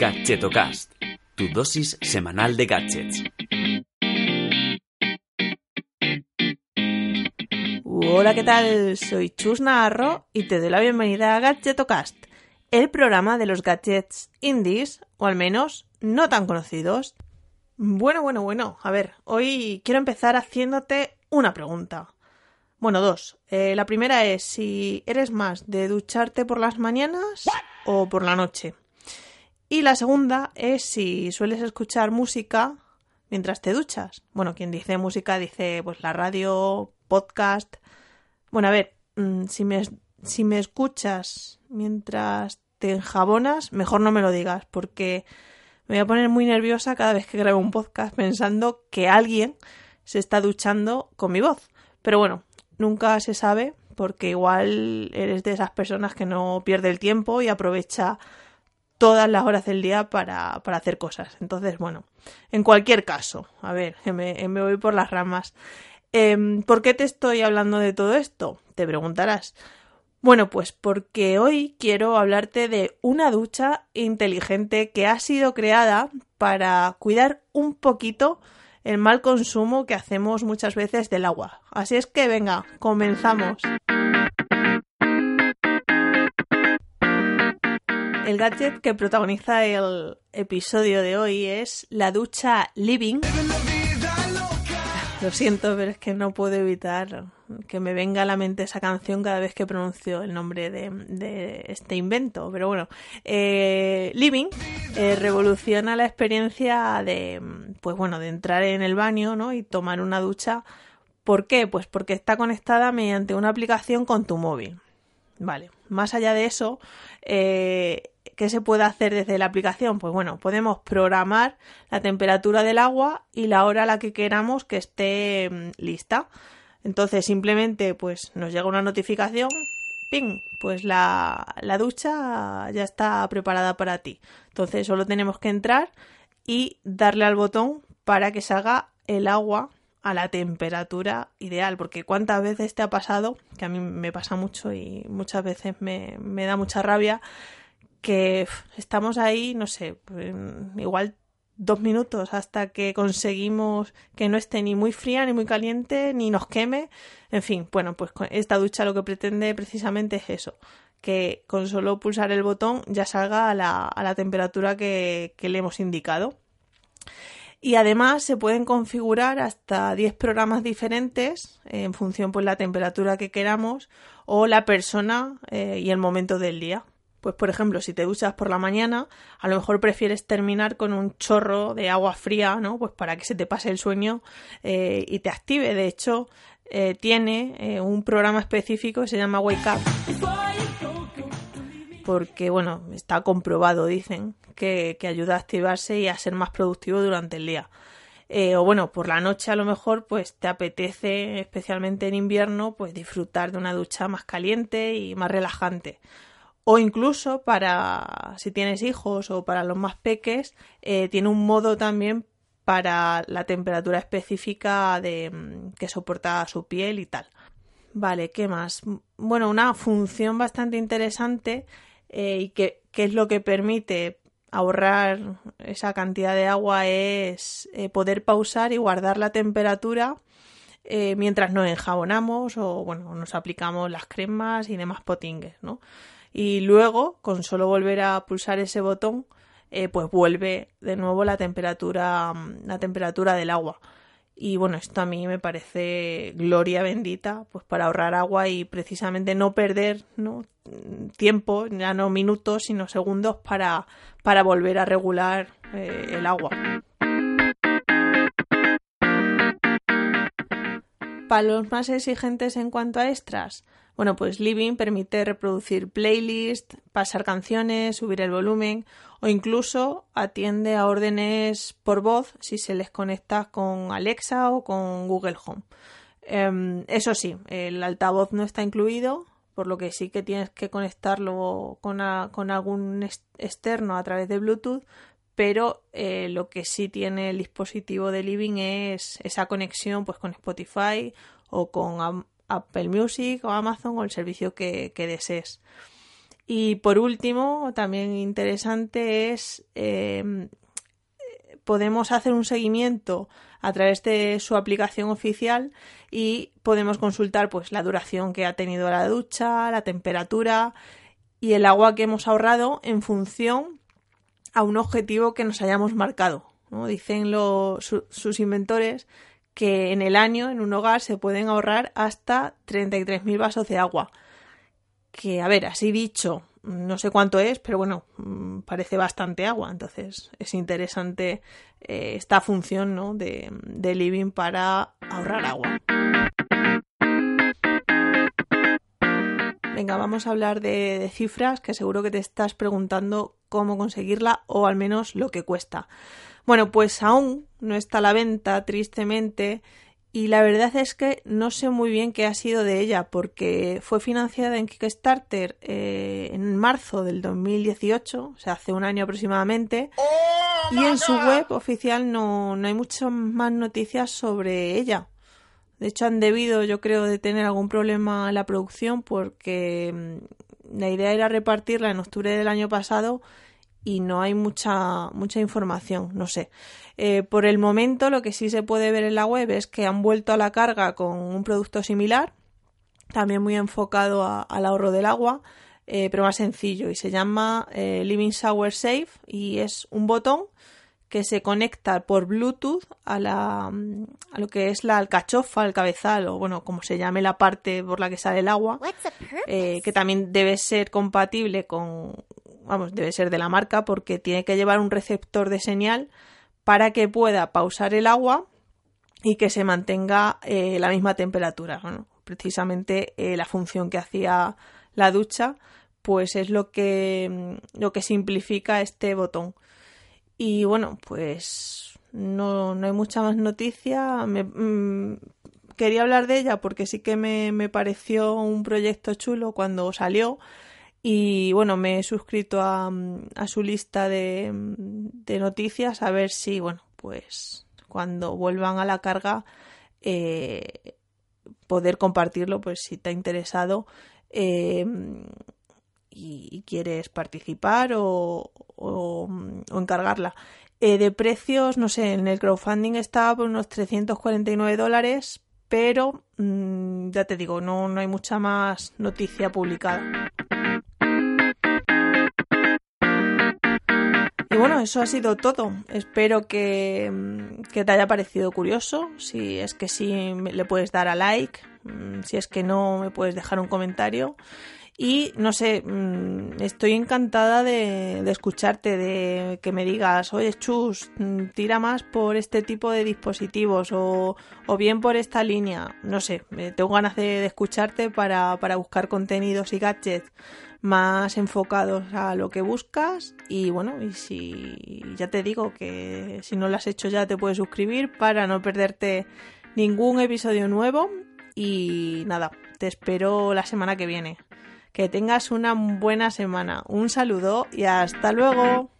Gadgetocast, tu dosis semanal de gadgets. Hola, ¿qué tal? Soy Chus Navarro y te doy la bienvenida a Gadgetocast, el programa de los gadgets indies, o al menos no tan conocidos. Bueno, bueno, bueno, a ver, hoy quiero empezar haciéndote una pregunta. Bueno, dos. Eh, la primera es si eres más de ducharte por las mañanas o por la noche. Y la segunda es si sueles escuchar música mientras te duchas. Bueno, quien dice música dice pues la radio, podcast. Bueno, a ver, mm, si me, si me escuchas mientras te enjabonas, mejor no me lo digas porque me voy a poner muy nerviosa cada vez que grabo un podcast pensando que alguien se está duchando con mi voz. Pero bueno, nunca se sabe porque igual eres de esas personas que no pierde el tiempo y aprovecha todas las horas del día para, hacer cosas. Entonces, bueno, en cualquier caso, a ver, me, me voy por las ramas. Em, ¿Por qué te estoy hablando de todo esto? Te preguntarás. Bueno, pues porque hoy quiero hablarte de una ducha inteligente que ha sido creada para cuidar un poquito el mal consumo que hacemos muchas veces del agua. Así es que venga, comenzamos. El gadget que protagoniza el episodio de hoy es la ducha Living. Lo siento, pero es que no puedo evitar que me venga a la mente esa canción cada vez que pronuncio el nombre de, este invento. Pero bueno, eh, Living eh, revoluciona la experiencia de, pues bueno, de entrar en el baño ¿no? y tomar una ducha. ¿Por qué? Pues porque está conectada mediante una aplicación con tu móvil. Vale, más allá de eso, eh, ¿qué se puede hacer desde la aplicación? Pues bueno, podemos programar la temperatura del agua y la hora a la que queramos que esté mm, lista. Entonces simplemente pues nos llega una notificación, ¡ping! Pues la, la ducha ya está preparada para ti. Entonces solo tenemos que entrar y darle al botón para que salga el agua a la temperatura ideal, porque cuántas veces te ha pasado, que a mí me pasa mucho y muchas veces me, me da mucha rabia, que estamos ahí, no sé, igual dos minutos hasta que conseguimos que no esté ni muy fría ni muy caliente ni nos queme. En fin, bueno, pues esta ducha lo que pretende precisamente es eso, que con solo pulsar el botón ya salga a la, a la temperatura que, que le hemos indicado. Y además se pueden configurar hasta 10 programas diferentes en función pues la temperatura que queramos o la persona eh, y el momento del día. Pues por ejemplo, si te duchas por la mañana, a lo mejor prefieres terminar con un chorro de agua fría, ¿no? Pues para que se te pase el sueño eh, y te active. De hecho, eh, tiene eh, un programa específico que se llama Wake Up. Porque, bueno, está comprobado, dicen, que, que ayuda a activarse y a ser más productivo durante el día. o bueno, por la noche a lo mejor pues te apetece, especialmente en invierno, pues disfrutar de una ducha más caliente y más relajante o incluso para si tienes hijos o para los más peques eh, tiene un modo también para la temperatura específica de mm, que soporta su piel y tal. Vale, ¿qué más? Bueno, una función bastante interesante eh, y que, es lo que permite ahorrar esa cantidad de agua es eh, poder pausar y guardar la temperatura mientras nos enjabonamos o bueno nos aplicamos las cremas y demás potingues, ¿no? Y luego con solo volver a pulsar ese botón eh, pues vuelve de nuevo la temperatura la temperatura del agua y bueno esto a mí me parece gloria bendita pues para ahorrar agua y precisamente no perder ¿no? tiempo ya no minutos sino segundos para para volver a regular eh, el agua para los más exigentes en cuanto a extras bueno, pues Living permite reproducir playlists, pasar canciones, subir el volumen o incluso atiende a órdenes por voz si se les conecta con Alexa o con Google Home. Em, eso sí, el altavoz no está incluido, por lo que sí que tienes que conectarlo con, algún externo a través de Bluetooth, pero eh, lo que sí tiene el dispositivo de Living es esa conexión pues con Spotify o con Apple Music o Amazon o el servicio que, desees. Y por último, también interesante es eh, podemos hacer un seguimiento a través de su aplicación oficial y podemos consultar pues la duración que ha tenido la ducha, la temperatura y el agua que hemos ahorrado en función a un objetivo que nos hayamos marcado. Dicen sus inventores que en el año en un hogar se pueden ahorrar hasta 33.000 vasos de agua. Que, a ver, así dicho, no sé cuánto es, pero bueno, mm, parece bastante agua. Entonces es interesante eh, esta función ¿no? de, living para ahorrar agua. Venga, vamos a hablar de, cifras, que seguro que te estás preguntando cómo conseguirla o al menos lo que cuesta. Bueno, pues aún no está a la venta, tristemente, y la verdad es que no sé muy bien qué ha sido de ella, porque fue financiada en Kickstarter eh, en marzo del 2018, o sea, hace un año aproximadamente, oh, y en su web oficial no, no hay muchas más noticias sobre ella. De hecho, han debido, yo creo, de tener algún problema en la producción, porque mm, la idea era repartirla en octubre del año pasado y no hay mucha, mucha información, no sé. Eh, por el momento lo que sí se puede ver en la web es que han vuelto a la carga con un producto similar, también muy enfocado al ahorro del agua, eh, pero más sencillo y se llama eh, Living Shower Safe y es un botón que se conecta por Bluetooth a, la, a lo que es la alcachofa, el cabezal, o bueno, como se llame la parte por la que sale el agua, que también debe ser compatible con, vamos, debe ser de la marca porque tiene que llevar un receptor de señal para que pueda pausar el agua y que se mantenga eh, la misma temperatura. precisamente eh, la función que hacía la ducha, pues es lo que, lo que simplifica este botón. Y bueno, pues no, no hay mucha más noticia. Mm, quería hablar de ella porque sí que me, me pareció un proyecto chulo cuando salió y bueno, me he suscrito a, su lista de, noticias a ver si, bueno, pues cuando vuelvan a la carga, eh, poder compartirlo, pues si te ha interesado eh, y, quieres participar o, o, encargarla. Eh, de precios, no sé, en el crowdfunding estaba por unos 349 dólares, pero mm, ya te digo, no, no hay mucha más noticia publicada. bueno, eso ha sido todo. Espero que, mm, que, te haya parecido curioso. Si es que sí, le puedes dar a like. Mm, si es que no, me puedes dejar un comentario. Y no sé, mm, estoy encantada de, escucharte, de que me digas, oye, Chus, tira más por este tipo de dispositivos o, o bien por esta línea. No sé, tengo ganas de, de escucharte para, para buscar contenidos y gadgets más enfocados a lo que buscas y bueno, y si ya te digo que si no lo has hecho ya te puedes suscribir para no perderte ningún episodio nuevo y nada, te espero la semana que viene. Que tengas una buena semana. Un saludo y hasta luego.